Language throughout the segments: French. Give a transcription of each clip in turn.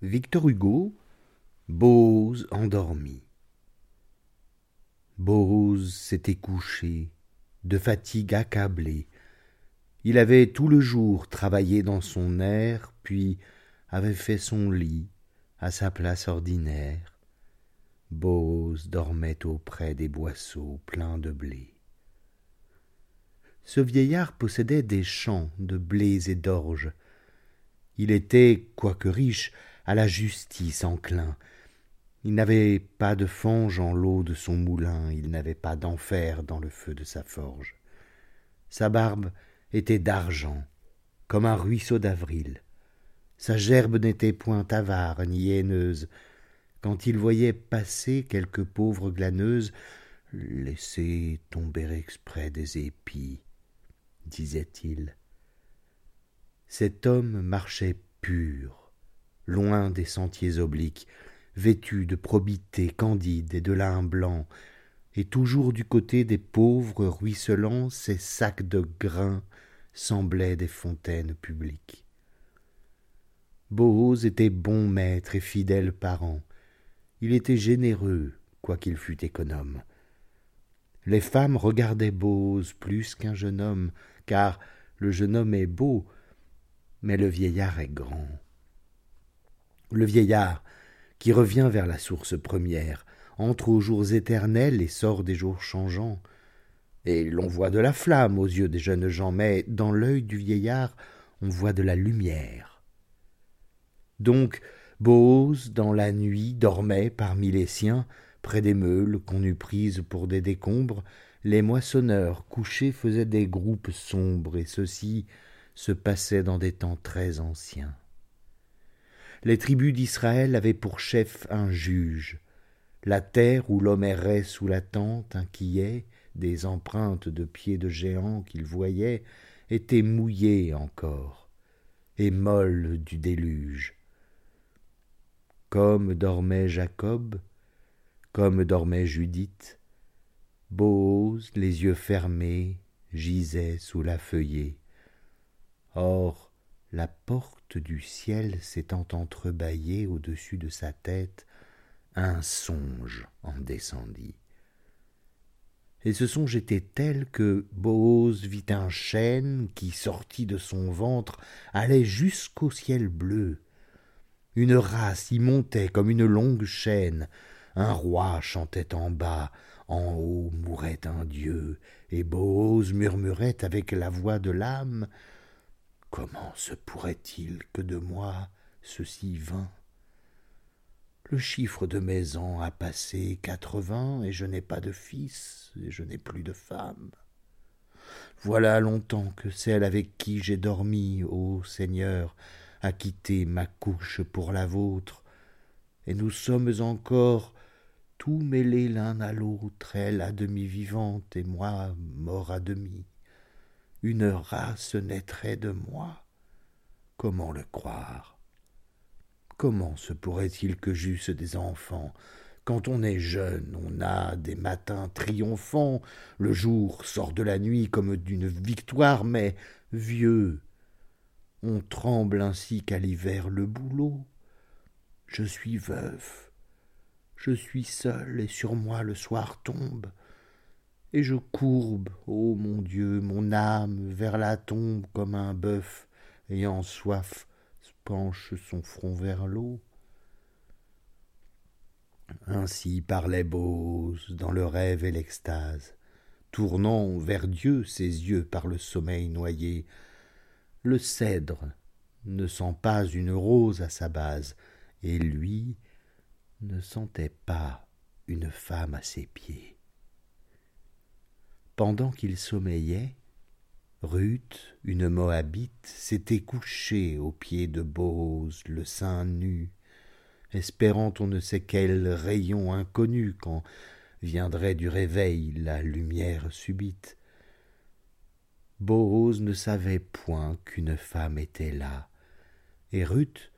Victor Hugo, Bose endormi. Bose s'était couché, de fatigue accablé. Il avait tout le jour travaillé dans son air, puis avait fait son lit à sa place ordinaire. Bose dormait auprès des boisseaux pleins de blé. Ce vieillard possédait des champs de blés et d'orge. Il était, quoique riche, à la justice enclin. Il n'avait pas de fange en l'eau de son moulin, il n'avait pas d'enfer dans le feu de sa forge. Sa barbe était d'argent, comme un ruisseau d'avril. Sa gerbe n'était point avare ni haineuse. Quand il voyait passer quelque pauvre glaneuse, laissez tomber exprès des épis, disait-il. Cet homme marchait pur, loin des sentiers obliques, vêtu de probité candide et de lin blanc, et toujours du côté des pauvres ruisselants, ses sacs de grains semblaient des fontaines publiques. Boaz était bon maître et fidèle parent. Il était généreux, quoiqu'il fût économe. Les femmes regardaient Bose plus qu'un jeune homme, car le jeune homme est beau, mais le vieillard est grand le vieillard qui revient vers la source première entre aux jours éternels et sort des jours changeants. Et l'on voit de la flamme aux yeux des jeunes gens mais dans l'œil du vieillard on voit de la lumière. Donc Bose, dans la nuit, dormait parmi les siens, près des meules qu'on eût prises pour des décombres, les moissonneurs couchés faisaient des groupes sombres, et ceci se passait dans des temps très anciens les tribus d'Israël avaient pour chef un juge. La terre où l'homme errait sous la tente, inquiet des empreintes de pieds de géants qu'il voyait, était mouillée encore, et molle du déluge. Comme dormait Jacob, comme dormait Judith, Boaz, les yeux fermés, gisait sous la feuillée. Or, la porte du ciel s'étant entrebâillée au-dessus de sa tête, un songe en descendit. Et ce songe était tel que Boaz vit un chêne qui, sorti de son ventre, allait jusqu'au ciel bleu. Une race y montait comme une longue chaîne, un roi chantait en bas, en haut mourait un dieu, et Boaz murmurait avec la voix de l'âme Comment se pourrait-il que de moi ceci vint? Le chiffre de mes ans a passé quatre-vingts, et je n'ai pas de fils, et je n'ai plus de femme. Voilà longtemps que celle avec qui j'ai dormi, ô Seigneur, a quitté ma couche pour la vôtre, et nous sommes encore tout mêlés l'un à l'autre, elle à demi vivante et moi mort à demi une race naîtrait de moi. Comment le croire? Comment se pourrait-il que j'eusse des enfants? Quand on est jeune, on a des matins triomphants, le jour sort de la nuit comme d'une victoire, mais vieux, on tremble ainsi qu'à l'hiver le bouleau. Je suis veuf, je suis seul, et sur moi le soir tombe et je courbe, ô mon Dieu, mon âme vers la tombe comme un bœuf ayant soif penche son front vers l'eau. Ainsi parlait Bose dans le rêve et l'extase, tournant vers Dieu ses yeux par le sommeil noyé. Le cèdre ne sent pas une rose à sa base, et lui ne sentait pas une femme à ses pieds. Pendant qu'il sommeillait, Ruth, une Moabite, s'était couchée aux pieds de Boaz, le sein nu, espérant on ne sait quel rayon inconnu quand viendrait du réveil la lumière subite. Boaz ne savait point qu'une femme était là, et Ruth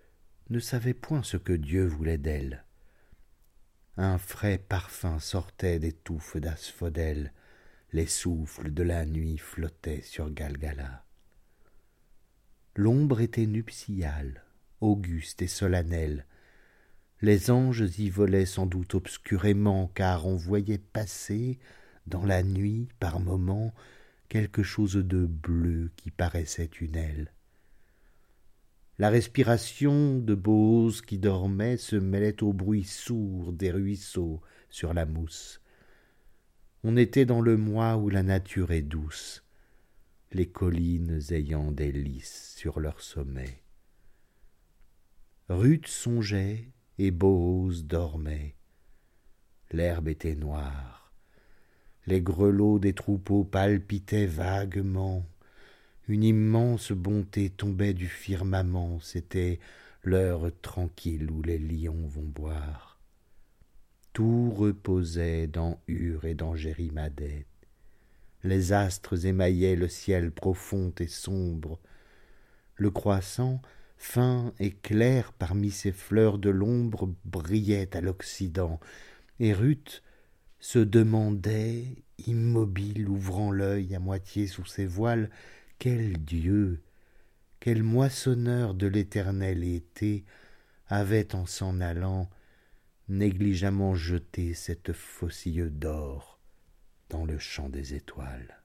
ne savait point ce que Dieu voulait d'elle. Un frais parfum sortait des touffes d'asphodèle, les souffles de la nuit flottaient sur Galgala. L'ombre était nuptiale, auguste et solennelle, Les anges y volaient sans doute obscurément, car on voyait passer, dans la nuit, par moments, quelque chose de bleu qui paraissait une aile. La respiration de Bose qui dormait se mêlait au bruit sourd des ruisseaux sur la mousse. On était dans le mois où la nature est douce, les collines ayant des lys sur leur sommet. Ruth songeait et Bose dormait. L'herbe était noire. Les grelots des troupeaux palpitaient vaguement. Une immense bonté tombait du firmament. C'était l'heure tranquille où les lions vont boire. Tout reposait dans Ur et dans Jérimadette. Les astres émaillaient le ciel profond et sombre. Le croissant fin et clair parmi ces fleurs de l'ombre, brillait à l'Occident, et Ruth se demandait, immobile, ouvrant l'œil à moitié sous ses voiles, quel Dieu, quel moissonneur de l'éternel été avait en s'en allant négligemment jeté cette faucille d'or dans le champ des étoiles.